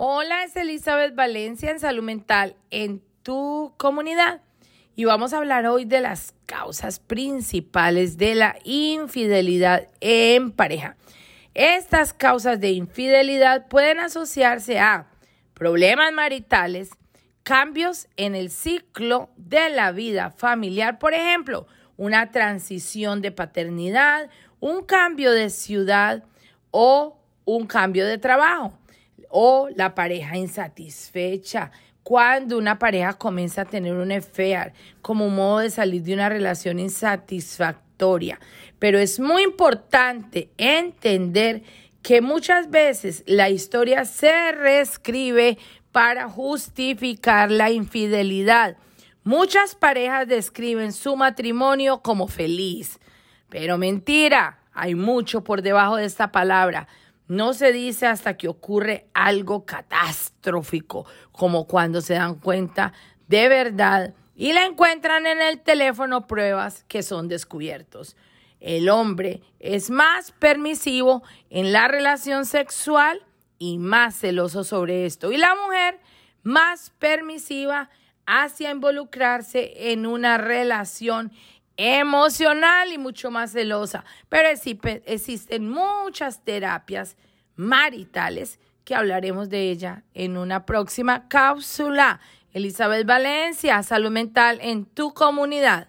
Hola, es Elizabeth Valencia en Salud Mental en tu comunidad y vamos a hablar hoy de las causas principales de la infidelidad en pareja. Estas causas de infidelidad pueden asociarse a problemas maritales, cambios en el ciclo de la vida familiar, por ejemplo, una transición de paternidad, un cambio de ciudad o un cambio de trabajo o la pareja insatisfecha. Cuando una pareja comienza a tener un affair como un modo de salir de una relación insatisfactoria. Pero es muy importante entender que muchas veces la historia se reescribe para justificar la infidelidad. Muchas parejas describen su matrimonio como feliz, pero mentira, hay mucho por debajo de esta palabra. No se dice hasta que ocurre algo catastrófico, como cuando se dan cuenta de verdad y le encuentran en el teléfono pruebas que son descubiertos. El hombre es más permisivo en la relación sexual y más celoso sobre esto. Y la mujer más permisiva hacia involucrarse en una relación emocional y mucho más celosa. Pero existen muchas terapias maritales que hablaremos de ella en una próxima cápsula. Elizabeth Valencia, salud mental en tu comunidad.